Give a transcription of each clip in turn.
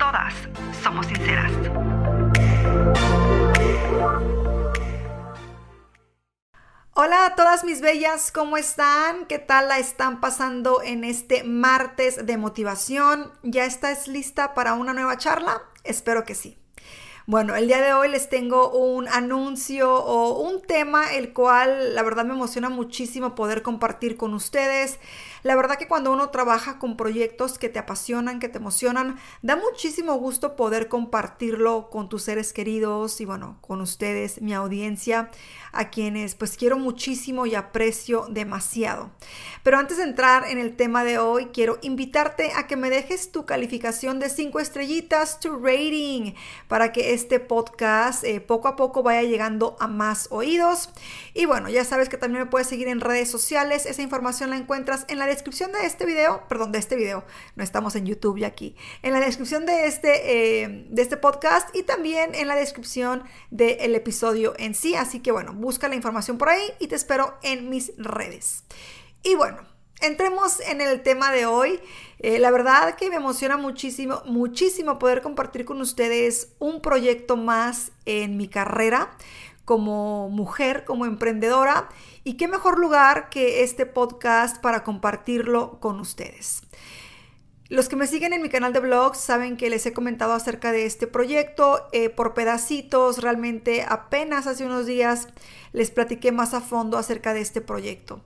todas somos sinceras. Hola a todas mis bellas, ¿cómo están? ¿Qué tal la están pasando en este martes de motivación? ¿Ya estás lista para una nueva charla? Espero que sí. Bueno, el día de hoy les tengo un anuncio o un tema el cual la verdad me emociona muchísimo poder compartir con ustedes. La verdad que cuando uno trabaja con proyectos que te apasionan, que te emocionan, da muchísimo gusto poder compartirlo con tus seres queridos y bueno, con ustedes, mi audiencia, a quienes pues quiero muchísimo y aprecio demasiado. Pero antes de entrar en el tema de hoy, quiero invitarte a que me dejes tu calificación de 5 estrellitas, tu rating, para que este podcast eh, poco a poco vaya llegando a más oídos. Y bueno, ya sabes que también me puedes seguir en redes sociales. Esa información la encuentras en la descripción de este video, perdón, de este video, no estamos en YouTube y aquí, en la descripción de este, eh, de este podcast y también en la descripción del episodio en sí. Así que bueno, busca la información por ahí y te espero en mis redes. Y bueno, entremos en el tema de hoy. Eh, la verdad que me emociona muchísimo, muchísimo poder compartir con ustedes un proyecto más en mi carrera como mujer, como emprendedora. Y qué mejor lugar que este podcast para compartirlo con ustedes. Los que me siguen en mi canal de blogs saben que les he comentado acerca de este proyecto eh, por pedacitos. Realmente apenas hace unos días les platiqué más a fondo acerca de este proyecto.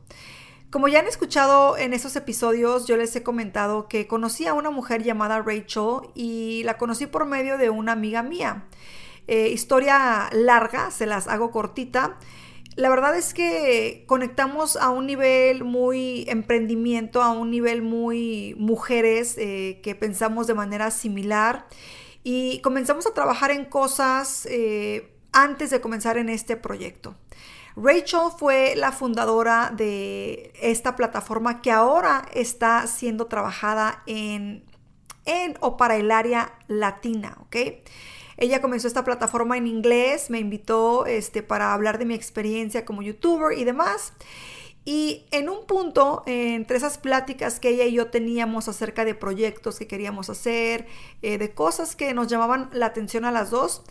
Como ya han escuchado en esos episodios, yo les he comentado que conocí a una mujer llamada Rachel y la conocí por medio de una amiga mía. Eh, historia larga, se las hago cortita. La verdad es que conectamos a un nivel muy emprendimiento, a un nivel muy mujeres eh, que pensamos de manera similar y comenzamos a trabajar en cosas eh, antes de comenzar en este proyecto. Rachel fue la fundadora de esta plataforma que ahora está siendo trabajada en, en o para el área latina, ¿ok? Ella comenzó esta plataforma en inglés, me invitó este, para hablar de mi experiencia como youtuber y demás. Y en un punto, entre esas pláticas que ella y yo teníamos acerca de proyectos que queríamos hacer, eh, de cosas que nos llamaban la atención a las dos,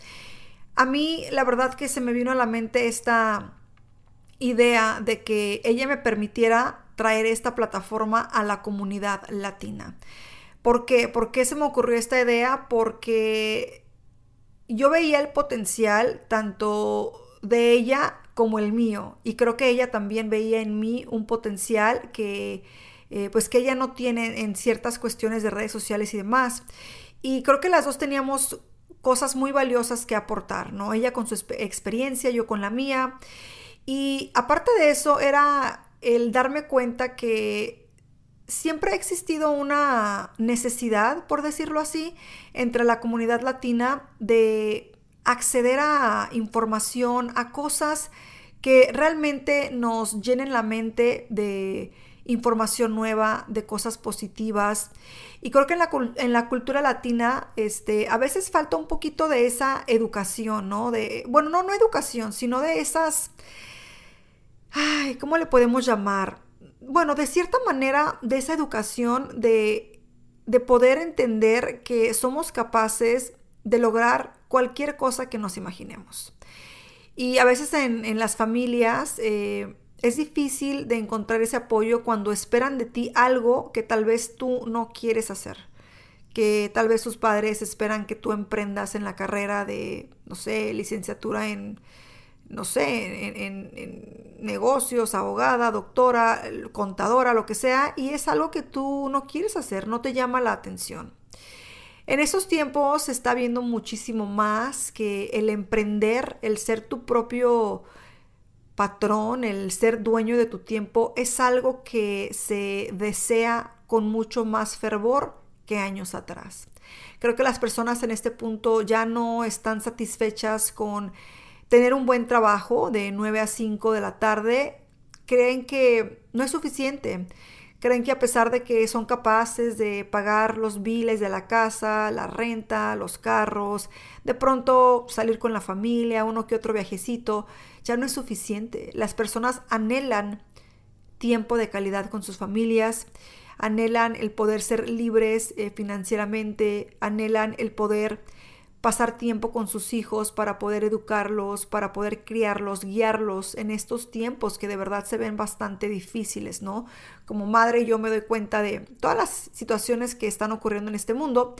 a mí la verdad que se me vino a la mente esta idea de que ella me permitiera traer esta plataforma a la comunidad latina. ¿Por qué? ¿Por qué se me ocurrió esta idea? Porque yo veía el potencial tanto de ella como el mío y creo que ella también veía en mí un potencial que eh, pues que ella no tiene en ciertas cuestiones de redes sociales y demás y creo que las dos teníamos cosas muy valiosas que aportar, ¿no? Ella con su experiencia, yo con la mía y aparte de eso era el darme cuenta que siempre ha existido una necesidad, por decirlo así, entre la comunidad latina de acceder a información, a cosas que realmente nos llenen la mente de información nueva, de cosas positivas. Y creo que en la, en la, cultura latina, este, a veces falta un poquito de esa educación, ¿no? De, bueno, no, no educación, sino de esas, ay, ¿cómo le podemos llamar? Bueno, de cierta manera, de esa educación, de, de poder entender que somos capaces de lograr cualquier cosa que nos imaginemos. Y a veces en, las familias eh, es difícil de encontrar ese apoyo cuando esperan de ti algo que tal vez tú no quieres hacer. Que tal vez sus padres esperan que tú emprendas en la carrera de, no sé, licenciatura en, no sé, en, negocios, abogada, doctora, contadora, lo que sea, y es algo que tú no quieres hacer, no te llama la atención. En esos tiempos se está viendo muchísimo más que el emprender, el ser tu propio patrón, el ser dueño de tu tiempo, es algo que se desea con mucho más fervor que años atrás. Creo que las personas en este punto ya no están satisfechas con tener un buen trabajo de 9 a 5 de la tarde. Creen que no es suficiente. Creen que a pesar de que son capaces de pagar los biles de la casa, la renta, los carros, de pronto salir con la familia, uno que otro viajecito, ya no es suficiente. Las personas anhelan tiempo de calidad con sus familias, anhelan el poder ser libres eh, financieramente, anhelan el poder pasar tiempo con sus hijos para poder educarlos, para poder criarlos, guiarlos en estos tiempos que de verdad se ven bastante difíciles, ¿no? Como madre yo me doy cuenta de todas las situaciones que están ocurriendo en este mundo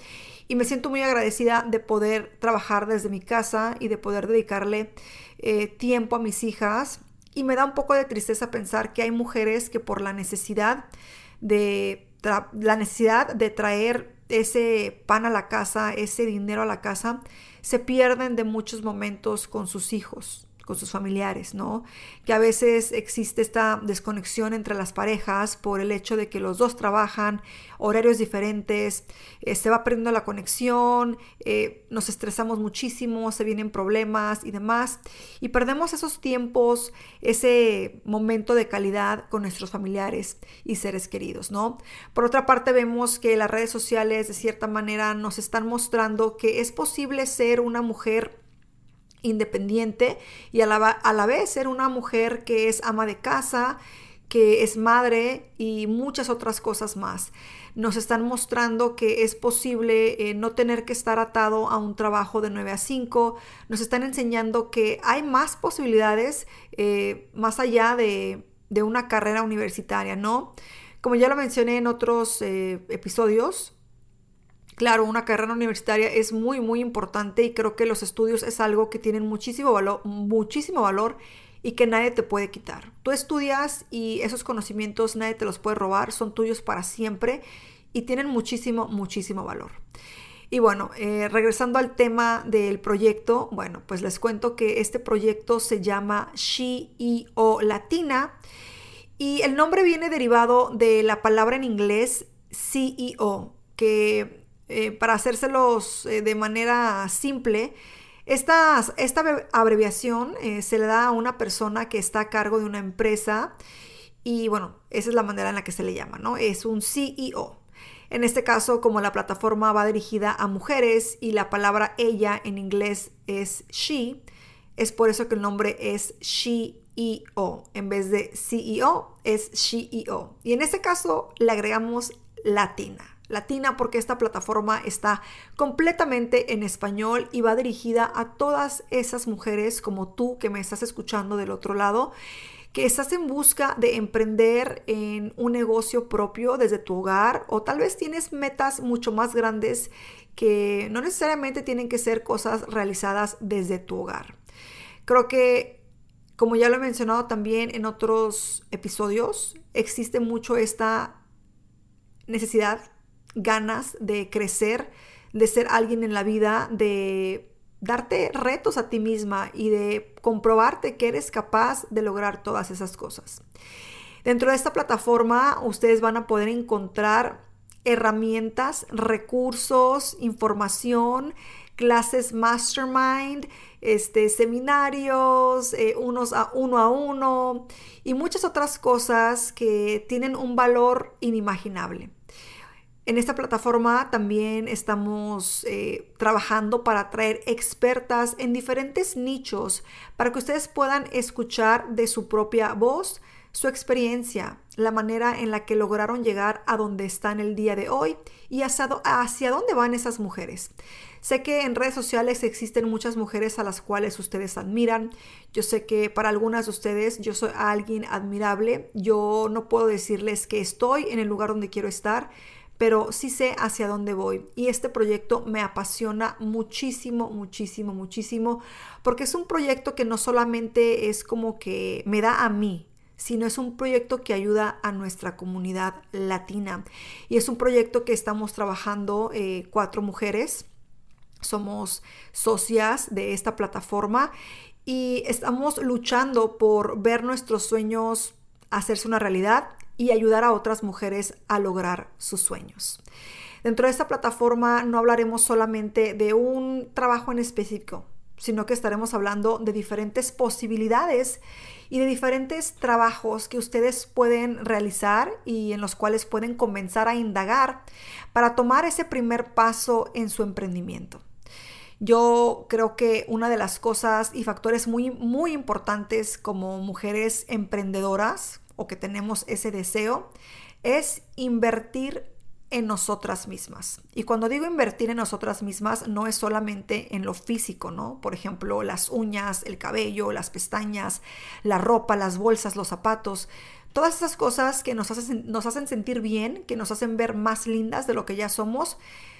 y me siento muy agradecida de poder trabajar desde mi casa y de poder dedicarle eh, tiempo a mis hijas y me da un poco de tristeza pensar que hay mujeres que por la necesidad de la necesidad de traer ese pan a la casa, ese dinero a la casa, se pierden de muchos momentos con sus hijos con sus familiares, ¿no? Que a veces existe esta desconexión entre las parejas por el hecho de que los dos trabajan, horarios diferentes, eh, se va perdiendo la conexión, eh, nos estresamos muchísimo, se vienen problemas y demás, y perdemos esos tiempos, ese momento de calidad con nuestros familiares y seres queridos, ¿no? Por otra parte, vemos que las redes sociales de cierta manera nos están mostrando que es posible ser una mujer independiente y a la, a la vez ser una mujer que es ama de casa, que es madre y muchas otras cosas más. Nos están mostrando que es posible eh, no tener que estar atado a un trabajo de 9 a 5. Nos están enseñando que hay más posibilidades eh, más allá de, una carrera universitaria, ¿no? Como ya lo mencioné en otros eh, episodios, Claro, una carrera universitaria es muy, muy importante y creo que los estudios es algo que tienen muchísimo valor, muchísimo valor y que nadie te puede quitar. Tú estudias y esos conocimientos nadie te los puede robar, son tuyos para siempre y tienen muchísimo, muchísimo valor. Y bueno, eh, regresando al tema del proyecto, bueno, pues les cuento que este proyecto se llama She-E-O Latina y el nombre viene derivado de la palabra en inglés CEO, que eh, para hacérselos eh, de manera simple, esta, esta abreviación eh, se le da a una persona que está a cargo de una empresa y bueno, esa es la manera en la que se le llama, ¿no? Es un CEO. En este caso, como la plataforma va dirigida a mujeres y la palabra ella en inglés es she, es por eso que el nombre es SheEO. En vez de CEO, es SheEO. Y en este caso le agregamos latina latina porque esta plataforma está completamente en español y va dirigida a todas esas mujeres como tú que me estás escuchando del otro lado que estás en busca de emprender en un negocio propio desde tu hogar o tal vez tienes metas mucho más grandes que no necesariamente tienen que ser cosas realizadas desde tu hogar. Creo que, como ya lo he mencionado también en otros episodios, existe mucho esta necesidad ganas de crecer, de ser alguien en la vida, de darte retos a ti misma y de comprobarte que eres capaz de lograr todas esas cosas. Dentro de esta plataforma ustedes van a poder encontrar herramientas, recursos, información, clases mastermind, este, seminarios, eh, unos a uno a uno y muchas otras cosas que tienen un valor inimaginable. En esta plataforma también estamos eh, trabajando para traer expertas en diferentes nichos para que ustedes puedan escuchar de su propia voz su experiencia, la manera en la que lograron llegar a donde están el día de hoy y hacia, hacia dónde van esas mujeres. Sé que en redes sociales existen muchas mujeres a las cuales ustedes admiran. Yo sé que para algunas de ustedes yo soy alguien admirable. Yo no puedo decirles que estoy en el lugar donde quiero estar, pero sí sé hacia dónde voy. Y este proyecto me apasiona muchísimo, muchísimo, muchísimo, porque es un proyecto que no solamente es como que me da a mí, sino es un proyecto que ayuda a nuestra comunidad latina. Y es un proyecto que estamos trabajando eh, cuatro mujeres. Somos socias de esta plataforma y estamos luchando por ver nuestros sueños hacerse una realidad y ayudar a otras mujeres a lograr sus sueños. Dentro de esta plataforma no hablaremos solamente de un trabajo en específico, sino que estaremos hablando de diferentes posibilidades y de diferentes trabajos que ustedes pueden realizar y en los cuales pueden comenzar a indagar para tomar ese primer paso en su emprendimiento. Yo creo que una de las cosas y factores muy, muy importantes como mujeres emprendedoras o que tenemos ese deseo es invertir en nosotras mismas. Y cuando digo invertir en nosotras mismas, no es solamente en lo físico, ¿no? Por ejemplo, las uñas, el cabello, las pestañas, la ropa, las bolsas, los zapatos. Todas esas cosas que nos hacen, nos hacen sentir bien, que nos hacen ver más lindas de lo que ya somos,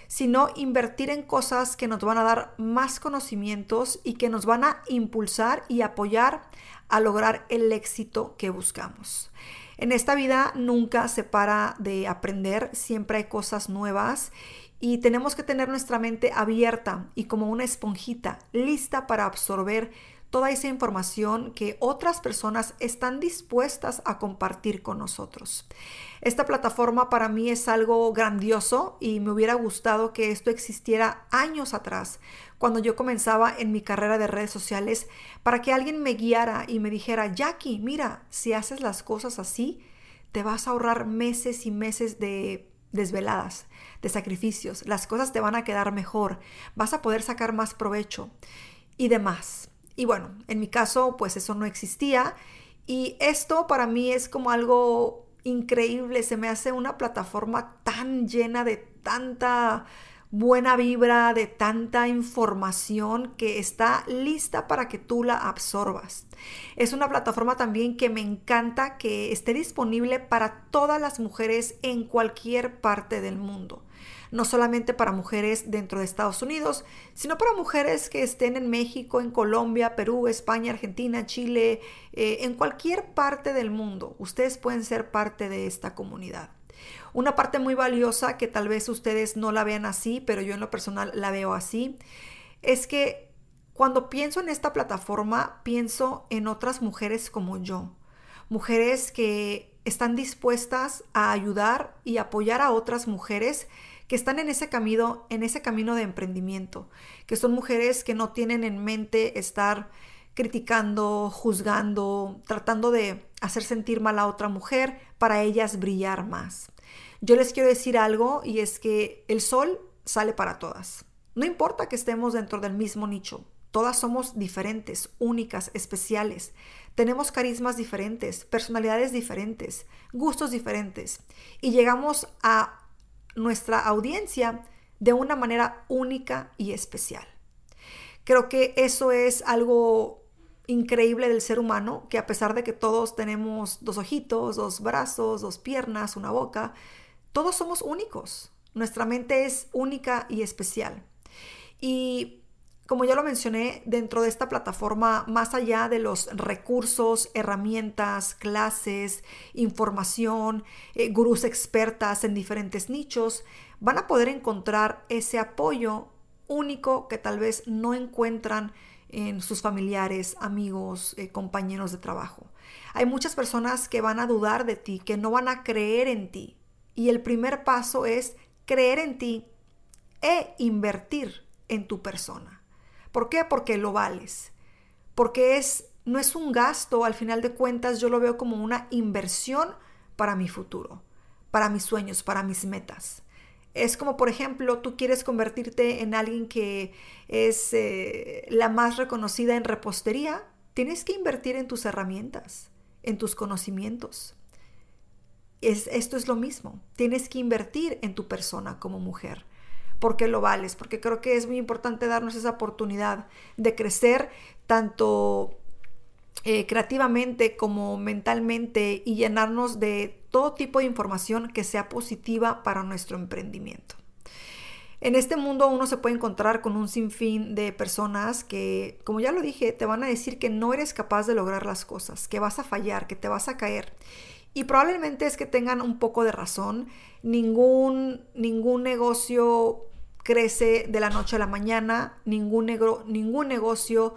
sino invertir en cosas que nos van a dar más conocimientos y que nos van a impulsar y apoyar a lograr el éxito que buscamos. En esta vida nunca se para de aprender, siempre hay cosas nuevas y tenemos que tener nuestra mente abierta y como una esponjita, lista para absorber toda esa información que otras personas están dispuestas a compartir con nosotros. Esta plataforma para mí es algo grandioso y me hubiera gustado que esto existiera años atrás, cuando yo comenzaba en mi carrera de redes sociales, para que alguien me guiara y me dijera, Jackie, mira, si haces las cosas así, te vas a ahorrar meses y meses de desveladas, de sacrificios, las cosas te van a quedar mejor, vas a poder sacar más provecho y demás. Y bueno, en mi caso, pues eso no existía. Y esto para mí es como algo increíble. Se me hace una plataforma tan llena de tanta buena vibra, de tanta información que está lista para que tú la absorbas. Es una plataforma también que me encanta que esté disponible para todas las mujeres en cualquier parte del mundo no solamente para mujeres dentro de Estados Unidos, sino para mujeres que estén en México, en Colombia, Perú, España, Argentina, Chile, eh, en cualquier parte del mundo. Ustedes pueden ser parte de esta comunidad. Una parte muy valiosa que tal vez ustedes no la vean así, pero yo en lo personal la veo así, es que cuando pienso en esta plataforma, pienso en otras mujeres como yo, mujeres que están dispuestas a ayudar y apoyar a otras mujeres que están en ese camino, en ese camino de emprendimiento, que son mujeres que no tienen en mente estar criticando, juzgando, tratando de hacer sentir mal a otra mujer para ellas brillar más. Yo les quiero decir algo y es que el sol sale para todas. No importa que estemos dentro del mismo nicho, todas somos diferentes, únicas, especiales. Tenemos carismas diferentes, personalidades diferentes, gustos diferentes y llegamos a nuestra audiencia de una manera única y especial. Creo que eso es algo increíble del ser humano, que a pesar de que todos tenemos dos ojitos, dos brazos, dos piernas, una boca, todos somos únicos. Nuestra mente es única y especial. Y como ya lo mencioné, dentro de esta plataforma, más allá de los recursos, herramientas, clases, información, eh, gurús expertas en diferentes nichos, van a poder encontrar ese apoyo único que tal vez no encuentran en sus familiares, amigos, eh, compañeros de trabajo. Hay muchas personas que van a dudar de ti, que no van a creer en ti. Y el primer paso es creer en ti e invertir en tu persona. ¿Por qué? Porque lo vales. Porque es, no es un gasto, al final de cuentas yo lo veo como una inversión para mi futuro, para mis sueños, para mis metas. Es como, por ejemplo, tú quieres convertirte en alguien que es eh, la más reconocida en repostería, tienes que invertir en tus herramientas, en tus conocimientos. Es, esto es lo mismo, tienes que invertir en tu persona como mujer porque lo vales, porque creo que es muy importante darnos esa oportunidad de crecer tanto eh, creativamente como mentalmente y llenarnos de todo tipo de información que sea positiva para nuestro emprendimiento. En este mundo uno se puede encontrar con un sinfín de personas que, como ya lo dije, te van a decir que no eres capaz de lograr las cosas, que vas a fallar, que te vas a caer. Y probablemente es que tengan un poco de razón. Ningún, ningún negocio crece de la noche a la mañana, ningún, ningún negocio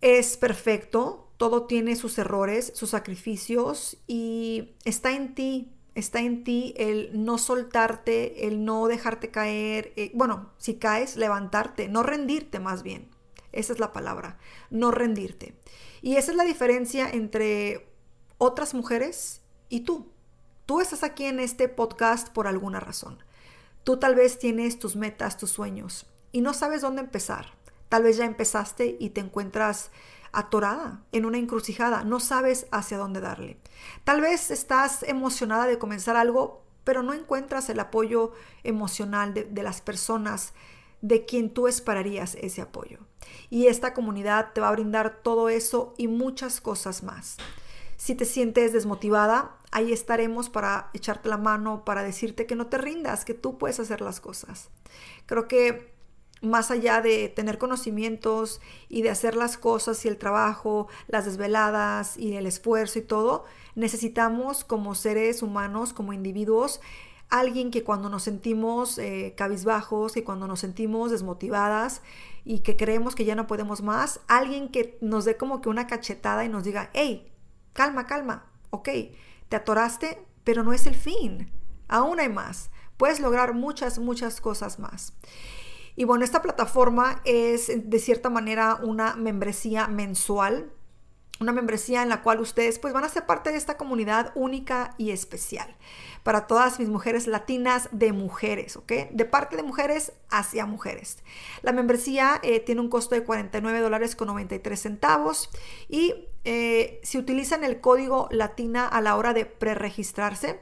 es perfecto, todo tiene sus errores, sus sacrificios y está en ti está en ti el no soltarte, el no dejarte caer, eh, bueno, si caes, levantarte, no rendirte más bien. Esa es la palabra, no rendirte. Y esa es la diferencia entre otras mujeres y tú. Tú estás aquí en este podcast por alguna razón. Tú tal vez tienes tus metas, tus sueños y no sabes dónde empezar. Tal vez ya empezaste y te encuentras atorada en una encrucijada, no sabes hacia dónde darle. Tal vez estás emocionada de comenzar algo, pero no encuentras el apoyo emocional de, las personas de quien tú esperarías ese apoyo. Y esta comunidad te va a brindar todo eso y muchas cosas más. Si te sientes desmotivada, ahí estaremos para echarte la mano, para decirte que no te rindas, que tú puedes hacer las cosas. Creo que más allá de tener conocimientos y de hacer las cosas y el trabajo, las desveladas y el esfuerzo y todo, necesitamos como seres humanos, como individuos, alguien que cuando nos sentimos eh, cabizbajos, que cuando nos sentimos desmotivadas y que creemos que ya no podemos más, alguien que nos dé como que una cachetada y nos diga, hey, calma, calma, ok, te atoraste, pero no es el fin, aún hay más, puedes lograr muchas, muchas cosas más. Y bueno, esta plataforma es de cierta manera una membresía mensual, una membresía en la cual ustedes pues van a ser parte de esta comunidad única y especial para todas mis mujeres latinas de mujeres, ¿ok? De parte de mujeres hacia mujeres. La membresía eh, tiene un costo de 49 dólares con 93 centavos y eh, si utilizan el código latina a la hora de preregistrarse,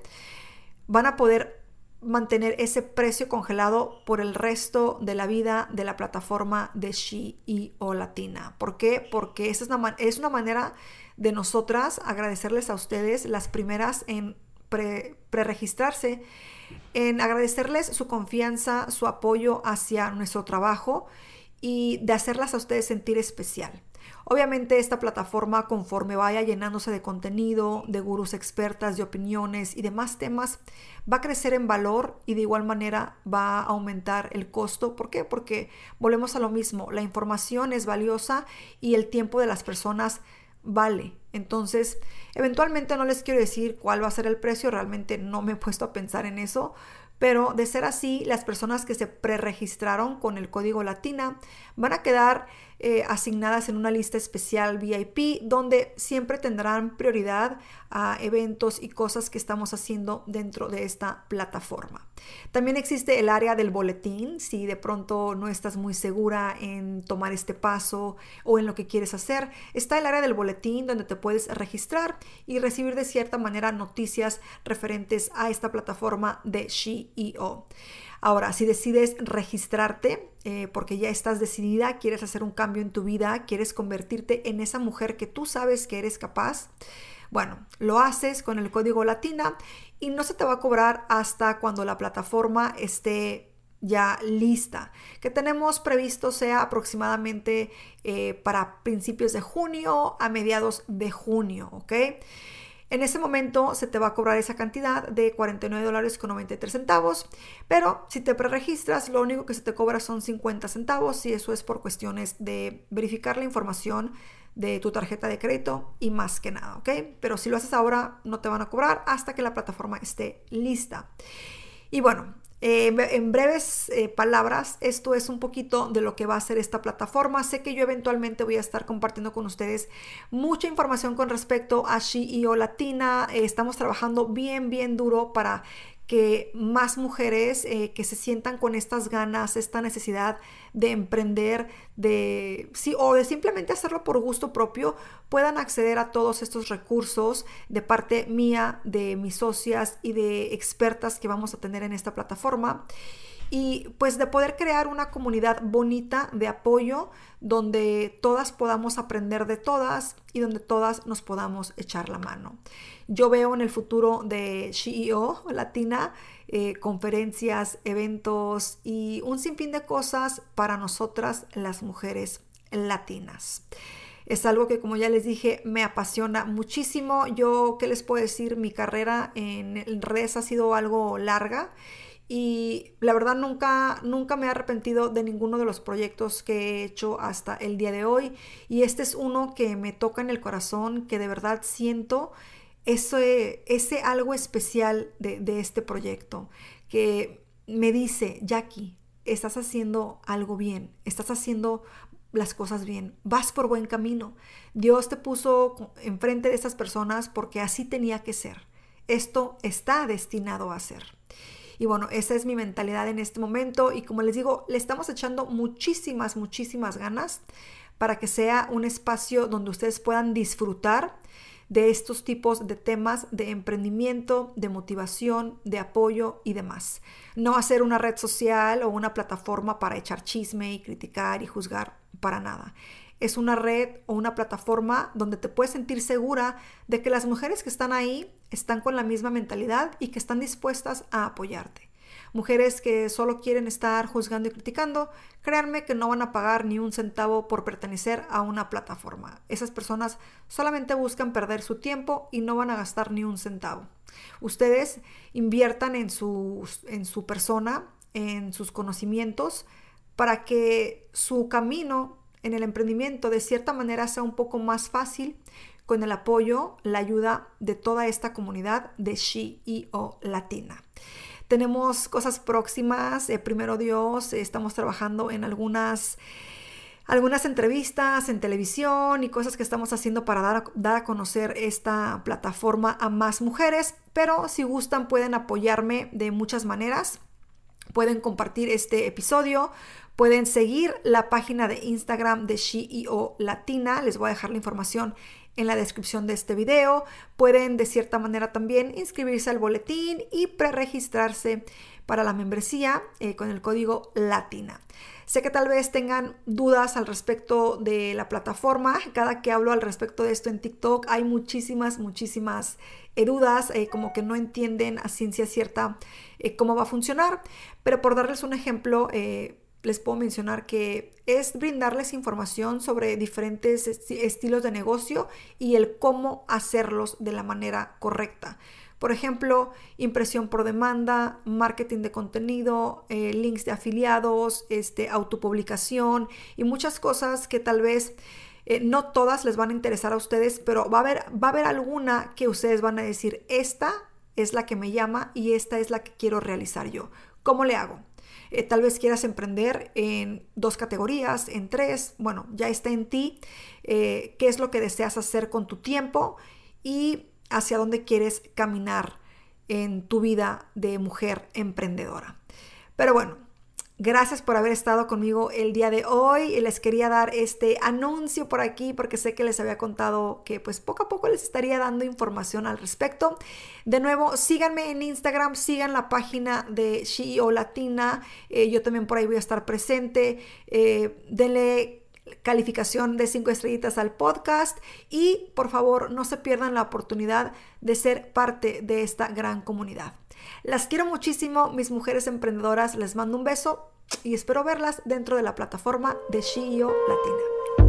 van a poder mantener ese precio congelado por el resto de la vida de la plataforma de She y o Latina. ¿Por qué? Porque esa es una, es una manera de nosotras agradecerles a ustedes las primeras en preregistrarse, en agradecerles su confianza, su apoyo hacia nuestro trabajo y de hacerlas a ustedes sentir especial. Obviamente esta plataforma conforme vaya llenándose de contenido, de gurús expertas, de opiniones y demás temas, va a crecer en valor y de igual manera va a aumentar el costo. ¿Por qué? Porque volvemos a lo mismo, la información es valiosa y el tiempo de las personas vale. Entonces, eventualmente no les quiero decir cuál va a ser el precio, realmente no me he puesto a pensar en eso, pero de ser así, las personas que se preregistraron con el código Latina van a quedar eh, asignadas en una lista especial VIP donde siempre tendrán prioridad a eventos y cosas que estamos haciendo dentro de esta plataforma. También existe el área del boletín, si de pronto no estás muy segura en tomar este paso o en lo que quieres hacer, está el área del boletín donde te puedes registrar y recibir de cierta manera noticias referentes a esta plataforma de SheEO. Ahora, si decides registrarte eh, porque ya estás decidida, quieres hacer un cambio en tu vida, quieres convertirte en esa mujer que tú sabes que eres capaz, bueno, lo haces con el código Latina y no se te va a cobrar hasta cuando la plataforma esté ya lista, que tenemos previsto sea aproximadamente eh, para principios de junio a mediados de junio, ¿ok? En ese momento se te va a cobrar esa cantidad de 49 dólares con 93 centavos, pero si te preregistras, lo único que se te cobra son 50 centavos y eso es por cuestiones de verificar la información de tu tarjeta de crédito y más que nada, ¿ok? Pero si lo haces ahora, no te van a cobrar hasta que la plataforma esté lista. Y bueno, eh, en breves eh, palabras, esto es un poquito de lo que va a ser esta plataforma. Sé que yo eventualmente voy a estar compartiendo con ustedes mucha información con respecto a SheEO Latina. Eh, estamos trabajando bien, bien duro para que más mujeres eh, que se sientan con estas ganas, esta necesidad de emprender, de sí, o de simplemente hacerlo por gusto propio, puedan acceder a todos estos recursos de parte mía, de mis socias y de expertas que vamos a tener en esta plataforma y pues de poder crear una comunidad bonita de apoyo donde todas podamos aprender de todas y donde todas nos podamos echar la mano. Yo veo en el futuro de CEO Latina eh, conferencias, eventos y un sinfín de cosas para nosotras las mujeres latinas. Es algo que, como ya les dije, me apasiona muchísimo. Yo, ¿qué les puedo decir? Mi carrera en redes ha sido algo larga y la verdad nunca, nunca me he arrepentido de ninguno de los proyectos que he hecho hasta el día de hoy y este es uno que me toca en el corazón, que de verdad siento eso, ese algo especial de, de este proyecto que me dice, Jackie, estás haciendo algo bien, estás haciendo las cosas bien, vas por buen camino. Dios te puso enfrente de estas personas porque así tenía que ser. Esto está destinado a ser. Y bueno, esa es mi mentalidad en este momento. Y como les digo, le estamos echando muchísimas, muchísimas ganas para que sea un espacio donde ustedes puedan disfrutar de estos tipos de temas de emprendimiento, de motivación, de apoyo y demás. No hacer una red social o una plataforma para echar chisme y criticar y juzgar para nada. Es una red o una plataforma donde te puedes sentir segura de que las mujeres que están ahí están con la misma mentalidad y que están dispuestas a apoyarte mujeres que solo quieren estar juzgando y criticando, créanme que no van a pagar ni un centavo por pertenecer a una plataforma. Esas personas solamente buscan perder su tiempo y no van a gastar ni un centavo. Ustedes inviertan en su, en su persona, en sus conocimientos, para que su camino en el emprendimiento de cierta manera sea un poco más fácil con el apoyo, la ayuda de toda esta comunidad de CEO Latina. Tenemos cosas próximas, eh, primero Dios, estamos trabajando en algunas algunas entrevistas en televisión y cosas que estamos haciendo para dar, dar, a conocer esta plataforma a más mujeres, pero si gustan pueden apoyarme de muchas maneras. Pueden compartir este episodio, pueden seguir la página de Instagram de CEO Latina, les voy a dejar la información en la descripción de este video. Pueden de cierta manera también inscribirse al boletín y preregistrarse para la membresía eh, con el código LATINA. Sé que tal vez tengan dudas al respecto de la plataforma. Cada que hablo al respecto de esto en TikTok hay muchísimas, muchísimas eh, dudas, eh, como que no entienden a ciencia cierta cómo va a funcionar. Pero por darles un ejemplo, les puedo mencionar que es brindarles información sobre diferentes estilos de negocio y el cómo hacerlos de la manera correcta. Por ejemplo, impresión por demanda, marketing de contenido, eh, links de afiliados, este, autopublicación y muchas cosas que tal vez eh, no todas les van a interesar a ustedes, pero va a, haber, va a haber alguna que ustedes van a decir, esta es la que me llama y esta es la que quiero realizar yo. ¿Cómo le hago? Eh, tal vez quieras emprender en dos categorías, en tres. Bueno, ya está en ti eh, qué es lo que deseas hacer con tu tiempo y hacia dónde quieres caminar en tu vida de mujer emprendedora. Pero bueno, Gracias por haber estado conmigo el día de hoy. Les quería dar este anuncio por aquí porque sé que les había contado que pues poco a poco les estaría dando información al respecto. De nuevo, síganme en Instagram, sigan la página de CEO Latina. Eh, yo también por ahí voy a estar presente. Eh, denle calificación de 5 estrellitas al podcast y por favor no se pierdan la oportunidad de ser parte de esta gran comunidad. Las quiero muchísimo, mis mujeres emprendedoras, les mando un beso y espero verlas dentro de la plataforma de CEO Latina.